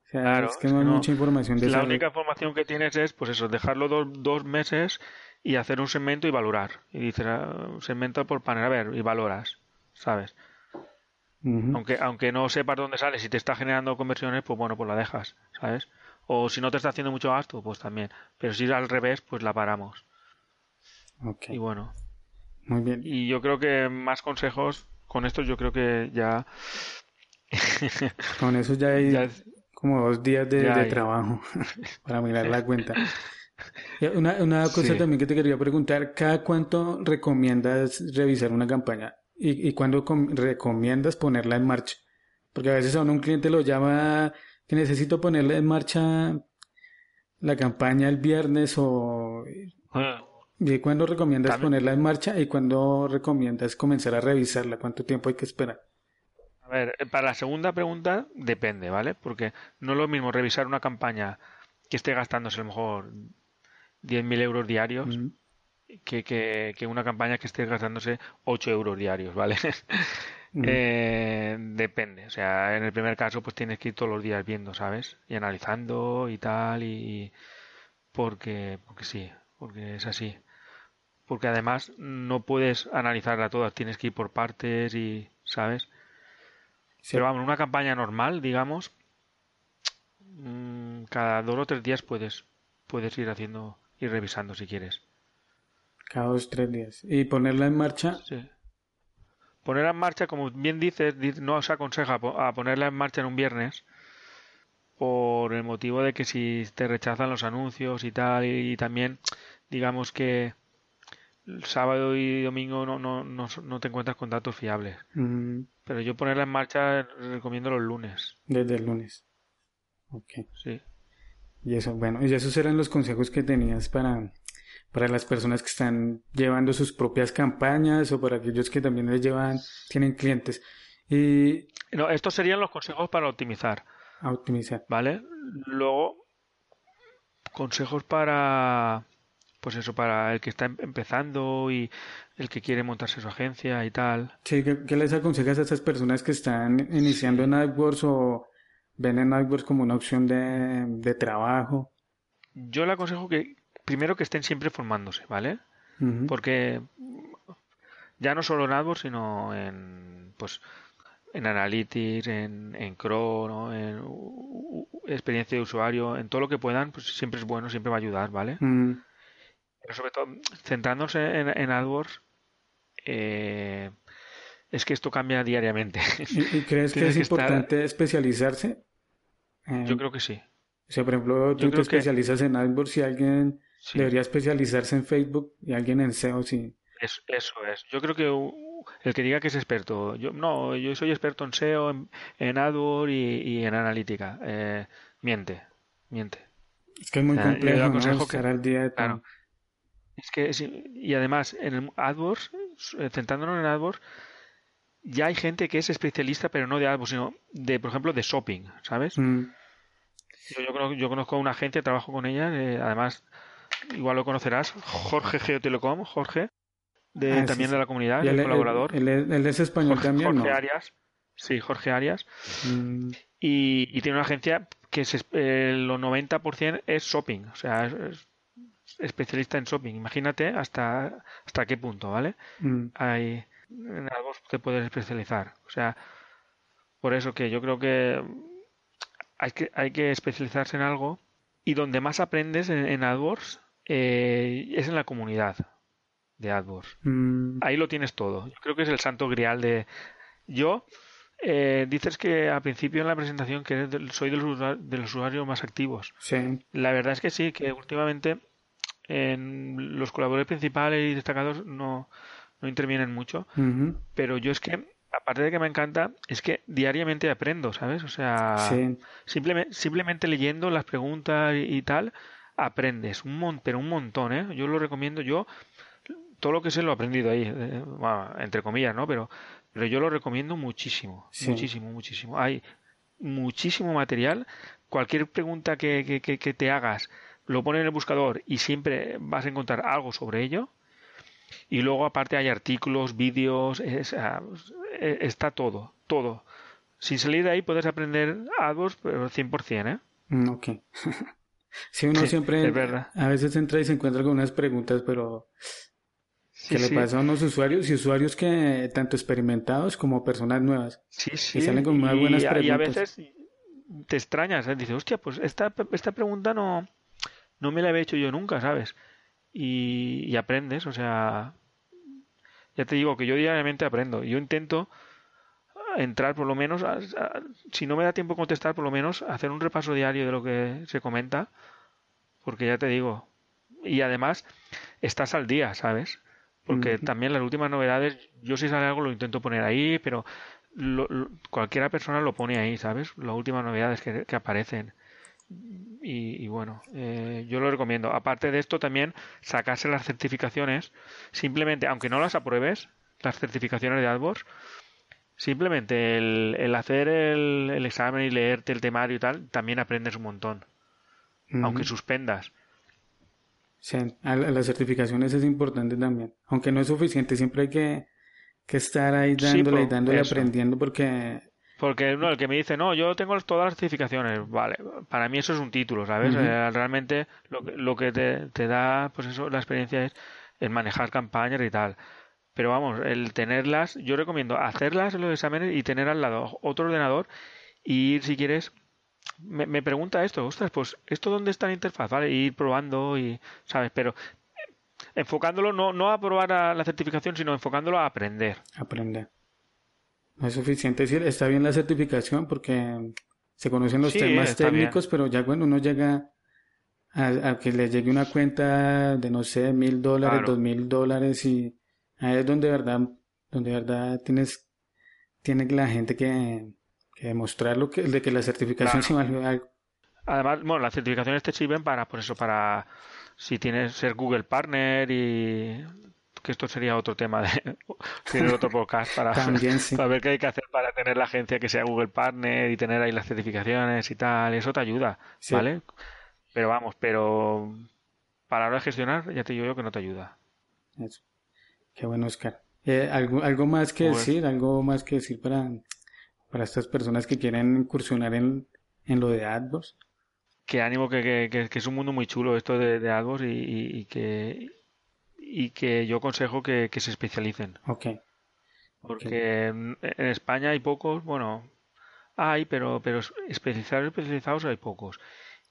O sea, claro, es que no hay mucha información de La única información que tienes es, pues eso, dejarlo dos, dos meses y hacer un segmento y valorar. Y dices, ah, segmento por panel, a ver, y valoras, ¿sabes? aunque, aunque no sepas dónde sale, si te está generando conversiones, pues bueno, pues la dejas, ¿sabes? O si no te está haciendo mucho gasto, pues también. Pero si es al revés, pues la paramos. Okay. Y bueno. Muy bien. Y yo creo que más consejos, con esto yo creo que ya... con eso ya hay como dos días de, trabajo para mirar la cuenta. Una, una cosa también que te quería preguntar, ¿cada cuánto recomiendas revisar una campaña? ¿Y, y cuándo recomiendas ponerla en marcha? Porque a veces a uno un cliente lo llama que necesito ponerle en marcha la campaña el viernes o... ¿Y cuándo recomiendas También- ponerla en marcha y cuándo recomiendas comenzar a revisarla? ¿Cuánto tiempo hay que esperar? A ver, eh, para la segunda pregunta depende, ¿vale? Porque no es lo mismo revisar una campaña que esté gastándose a lo mejor 10.000 euros diarios que, que, que una campaña que esté gastándose 8 euros diarios, ¿vale? Eh, depende, o sea, en el primer caso pues tienes que ir todos los días viendo, ¿sabes? Y analizando y tal, y porque, porque sí, porque es así. Porque además no puedes analizarla todas, tienes que ir por partes y, ¿sabes? sí. Pero vamos, una campaña normal, digamos, mm, cada dos o tres días puedes, puedes ir haciendo, ir revisando si quieres. Cada dos, tres días. Y ponerla en marcha, Sí. Ponerla en marcha, como bien dices, di- no se aconseja a ponerla en marcha en un viernes por el motivo de que si te rechazan los anuncios y tal, y, también digamos que el sábado y domingo no, no, no, no te encuentras con datos fiables. mm, Pero yo ponerla en marcha recomiendo los lunes. desde el lunes. Ok. Sí. Y eso, bueno, y esos eran los consejos que tenías para, para las personas que están llevando sus propias campañas o para aquellos que también les llevan, tienen clientes. Y No, estos serían los consejos para optimizar. a optimizar. ¿Vale? Luego, consejos para, pues eso, para el que está em- empezando y el que quiere montarse su agencia y tal. Sí, ¿qué, qué les aconsejas a esas personas que están iniciando en AdWords o ven en AdWords como una opción de, de trabajo? Yo le aconsejo que, primero que estén siempre formándose, ¿vale? Porque ya no solo en AdWords, sino en, pues, en Analytics, en, en ¿no? En u- u- experiencia de usuario, en todo lo que puedan, pues siempre es bueno, siempre va a ayudar, ¿vale? Mm, Pero sobre todo, centrándose en, en AdWords, eh, es que esto cambia diariamente. ¿Y, y crees que es que estar- importante especializarse? Eh, Yo creo que sí. O sea, por ejemplo, tú te que- especializas en AdWords y alguien Sí, debería especializarse en Facebook y alguien en SEO, sí. es- eso es. Yo creo que el que diga que es experto, yo no, yo soy experto en SEO, en, en AdWords y, y en analítica, eh, miente, miente. Es que es muy complejo, al día de. Claro. Es que es- y además en el AdWords, eh, centrándonos en AdWords, ya hay gente que es especialista, pero no de AdWords, sino de, por ejemplo, de shopping, ¿sabes? Mm, Yo, yo conozco, yo conozco a una agencia, trabajo con ella, eh, además, igual lo conocerás, Jorge Geotelecom, Jorge, de, Ah, también sí. de la comunidad, el colaborador. él- él- él es español Jorge, también, Jorge ¿no? Arias. Sí, Jorge Arias. Mm, Y, y tiene una agencia que se, eh, lo 90% es shopping, o sea, es especialista en shopping. Imagínate hasta, hasta qué punto, ¿vale? mm, Hay, en algo te puedes especializar. O sea, por eso que yo creo que hay que, hay que especializarse en algo y donde más aprendes en, en AdWords eh, es en la comunidad de AdWords. mm, Ahí lo tienes todo. Yo creo que es el santo grial de... Yo, eh, dices que al principio en la presentación que soy de los, de los usuarios más activos. sí. La verdad es que sí, que últimamente en los colaboradores principales y destacados no, no intervienen mucho, pero yo es que, aparte de que me encanta, es que diariamente aprendo, ¿sabes? O sea, sí. simplemente, simplemente leyendo las preguntas y, y tal, aprendes un mon- pero un montón, ¿eh? Yo lo recomiendo, yo todo lo que sé lo he aprendido ahí, eh, bueno, entre comillas, ¿no? Pero, pero yo lo recomiendo muchísimo, Sí. muchísimo, muchísimo. Hay muchísimo material. Cualquier pregunta que, que, que- que te hagas, lo pones en el buscador y siempre vas a encontrar algo sobre ello. Y luego aparte hay artículos, vídeos, es- ah, eh, está todo, todo. Sin salir de ahí puedes aprender AdWords, pero 100%, ¿eh? Mm, ok. Sí, uno Sí, siempre es verdad. a veces entra y se encuentra con unas preguntas, pero Sí, que le sí. pasa a unos usuarios y usuarios que tanto experimentados como personas nuevas. Sí, sí. salen con muy buenas y, y a preguntas. veces te extrañas, ¿eh? Dices, hostia, pues esta, esta pregunta no, no me la había hecho yo nunca, ¿sabes? Y, y aprendes, o sea, ya te digo que yo diariamente aprendo. Yo intento entrar por lo menos, a- a- si no me da tiempo contestar, por lo menos hacer un repaso diario de lo que se comenta, porque ya te digo, y además estás al día, ¿sabes? Porque también las últimas novedades, yo si sale algo lo intento poner ahí, pero cualquiera persona lo pone ahí, ¿sabes? Las últimas novedades que, que aparecen. Y, bueno, eh, yo lo recomiendo. Aparte de esto, también sacarse las certificaciones, simplemente, aunque no las apruebes, las certificaciones de AdWords, simplemente el, hacer el, examen y leerte el temario y tal, también aprendes un montón. Aunque suspendas. Sí, las certificaciones es importante también. Aunque no es suficiente, siempre hay que, estar ahí dándole y dándole aprendiendo porque porque no, el que me dice, no, yo tengo todas las certificaciones, vale, para mí eso es un título, ¿sabes? Eh, realmente lo, lo que te, te, da, pues eso, la experiencia es el manejar campañas y tal. Pero vamos, el tenerlas, yo recomiendo hacerlas en los exámenes y tener al lado otro ordenador y ir, si quieres, me, me pregunta esto, ostras, pues, ¿esto dónde está la interfaz? Vale, ir probando y, ¿sabes? Pero enfocándolo no, no a probar la certificación, sino enfocándolo a aprender. Aprender. No es suficiente decir, está bien la certificación porque se conocen los temas técnicos, pero ya cuando uno llega a, que le llegue una cuenta de, no sé, mil dólares, dos mil dólares y ahí es donde de verdad, donde verdad tienes, tiene la gente que, que demostrar lo que, de que la certificación sí vale algo. Además, bueno, las certificaciones te sirven para, por eso, para si tienes ser Google Partner y que esto sería otro tema de tiene otro podcast para, ver qué hay que hacer para tener la agencia que sea Google Partner y tener ahí las certificaciones y tal, eso te ayuda, ¿vale? Pero vamos, pero para ahora gestionar ya te digo yo que no te ayuda. Eso. Qué bueno, Oscar. Eh, ¿algo, ¿Algo más que pues decir? ¿Algo más que decir para, para estas personas que quieren incursionar en, en lo de AdWords? Que ánimo, que, que, que, es un mundo muy chulo esto de, de AdWords y, y que y que yo aconsejo que, se especialicen. Ok. Porque En, España hay pocos, bueno, hay, pero, pero especializados, especializados hay pocos.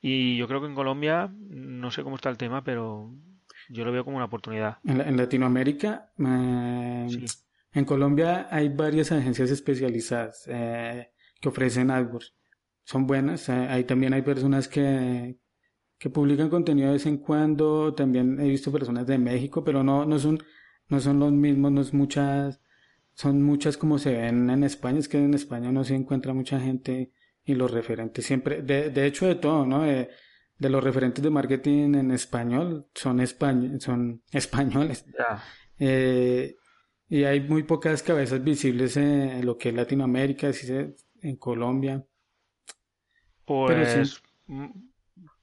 Y yo creo que en Colombia, no sé cómo está el tema, pero yo lo veo como una oportunidad. En, Latinoamérica, eh, en Colombia hay varias agencias especializadas eh, que ofrecen AdWords. Son buenas. Eh, ahí también hay personas que, que publican contenido de vez en cuando. También he visto personas de México, pero no, no son, no son los mismos, no es muchas, son muchas como se ven en España. Es que en España no se encuentra mucha gente y los referentes siempre, de, de hecho de todo, ¿no? De, los referentes de marketing en español son, españ son españoles. Eh, y hay muy pocas cabezas visibles en lo que es Latinoamérica, en Colombia. Pues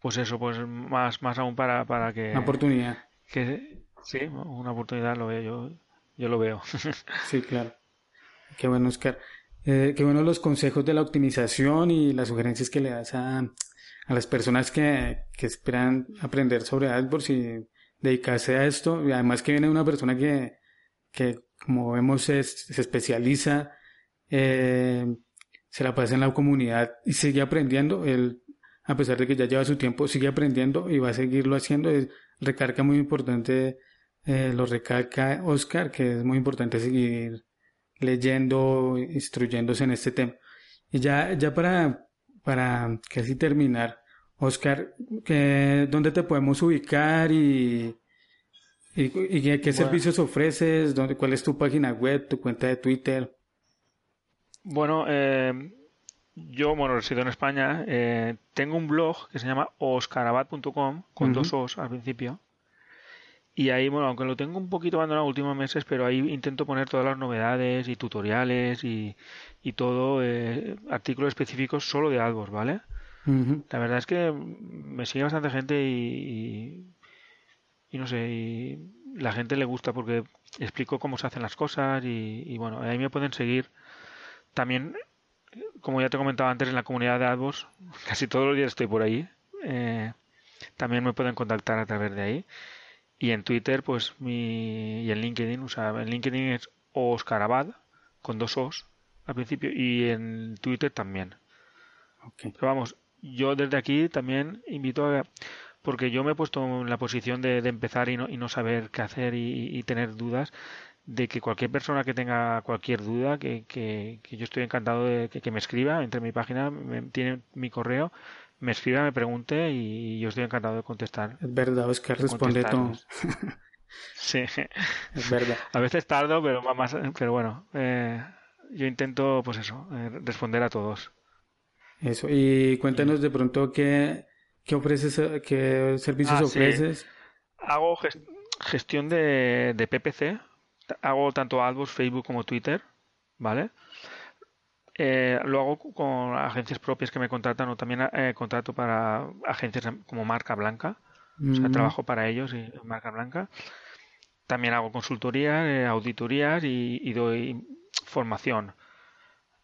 pues eso, pues más, más aún para, para que... Una oportunidad. Que, sí, una oportunidad lo veo yo, yo lo veo. sí, claro. Qué bueno, Oscar. Eh, qué bueno los consejos de la optimización y las sugerencias que le das a, a las personas que, que esperan aprender sobre AdWords y dedicarse a esto. Y además que viene una persona que, que como vemos, se especializa, eh, se la pasa en la comunidad y sigue aprendiendo. Él a pesar de que ya lleva su tiempo, sigue aprendiendo y va a seguirlo haciendo. Es, recarga muy importante, eh, lo recarga Oscar, que es muy importante seguir leyendo, instruyéndose en este tema. Y ya, ya para, para casi terminar, Oscar, ¿dónde te podemos ubicar y, y, qué servicios ofreces? ¿Dónde, ¿Cuál es tu página web, tu cuenta de Twitter? Bueno, eh, yo, bueno, resido en España, eh, tengo un blog que se llama oscarabat.com, con dos os al principio. Y ahí, bueno, aunque lo tengo un poquito abandonado los últimos meses, pero ahí intento poner todas las novedades y tutoriales y, y todo, eh, artículos específicos solo de AdWords, ¿vale? La verdad es que me sigue bastante gente y, y, no sé, y la gente le gusta porque explico cómo se hacen las cosas y, y bueno, ahí me pueden seguir. También como ya te comentaba antes, en la comunidad de AdWords, casi todos los días estoy por ahí. Eh, también me pueden contactar a través de ahí. Y en Twitter, pues, mi, y en LinkedIn, o sea, en LinkedIn es Oscarabad, con dos Os al principio, y en Twitter también. Pero vamos, yo desde aquí también invito a... Porque yo me he puesto en la posición de, empezar y no, y no saber qué hacer y tener dudas de que cualquier persona que tenga cualquier duda, que, que, yo estoy encantado de que, me escriba, entre mi página, tiene mi correo, me escriba, me pregunte y yo estoy encantado de contestar. Es verdad, es que responde todo. sí, es verdad. A veces tardo, pero más, pero bueno, eh, yo intento, pues eso, eh, responder a todos. Eso, y cuéntanos de pronto qué, qué ofreces, qué servicios ah, ofreces. Hago gestión de, de PPC, hago tanto AdWords, Facebook como Twitter, ¿vale? Eh, lo hago con agencias propias que me contratan o también eh, contrato para agencias como marca blanca. O sea, mm. trabajo para ellos y marca blanca. También hago consultoría, eh, auditorías y, doy formación.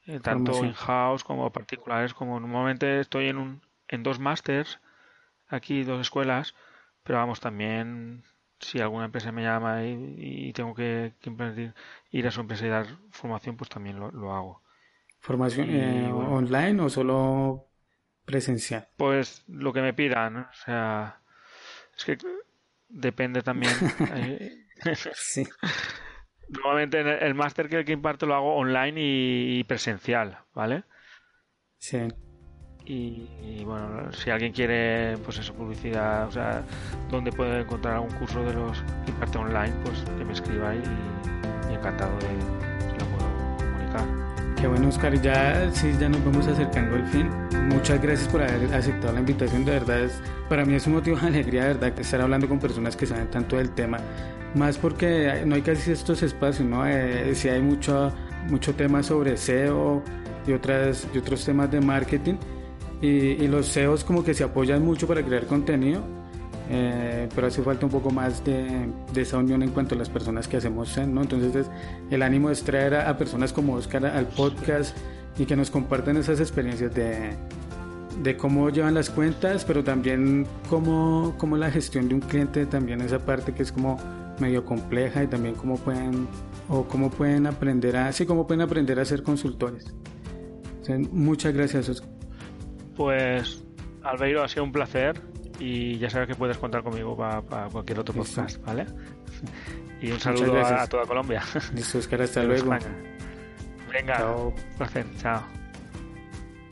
Eh, tanto in-house como particulares. Como normalmente estoy en, un, en dos másters, aquí dos escuelas, pero vamos, también si alguna empresa me llama y, tengo que, ir a su empresa y dar formación, pues también lo, hago. ¿Formación eh, online o solo presencial? Pues lo que me pidan, o sea, es que depende también. sí. Normalmente el, el máster que, que imparto lo hago online y, presencial, ¿vale? Sí. Y, bueno, si alguien quiere, pues eso, publicidad, o sea, dónde puede encontrar algún curso de los que imparte online, pues que me escriba y, y encantado de si lo puedo comunicar. Qué bueno, Oscar. Ya sí, ya nos vamos acercando al fin. Muchas gracias por haber aceptado la invitación. De verdad, es, para mí es un motivo de alegría, de verdad, estar hablando con personas que saben tanto del tema más porque no hay casi estos espacios, ¿no? Eh, sí hay mucho, mucho tema sobre SEO y, otras, y otros temas de marketing y, los SEOs como que se apoyan mucho para crear contenido, eh, pero hace falta un poco más de, esa unión en cuanto a las personas que hacemos, ¿no? Entonces el ánimo es traer a, personas como Oscar al podcast y que nos compartan esas experiencias de, de cómo llevan las cuentas, pero también cómo, cómo la gestión de un cliente, también esa parte que es como medio compleja y también cómo pueden o cómo pueden aprender a cómo pueden aprender a ser consultores. muchas gracias. Pues Albeiro ha sido un placer y ya sabes que puedes contar conmigo para, cualquier otro podcast, ¿vale? Y un saludo a, toda Colombia. Listo, hasta luego. Venga, chao. placer, chao.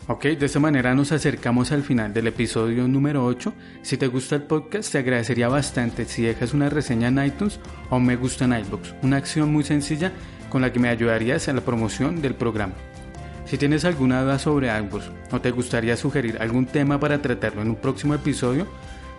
Ok, de esta manera nos acercamos al final del episodio número 8. Si te gusta el podcast, te agradecería bastante si dejas una reseña en iTunes o me gusta en iBox, una acción muy sencilla con la que me ayudarías en la promoción del programa. Si tienes alguna duda sobre iBox o te gustaría sugerir algún tema para tratarlo en un próximo episodio,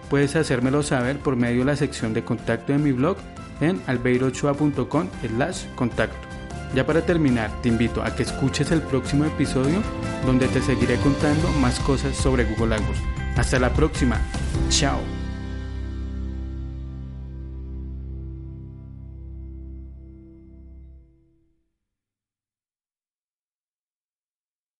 puedes hacérmelo saber por medio de la sección de contacto de mi blog en albeirochoa.com slash contacto. Ya para terminar, te invito a que escuches el próximo episodio donde te seguiré contando más cosas sobre Google AdWords. Hasta la próxima. Chao.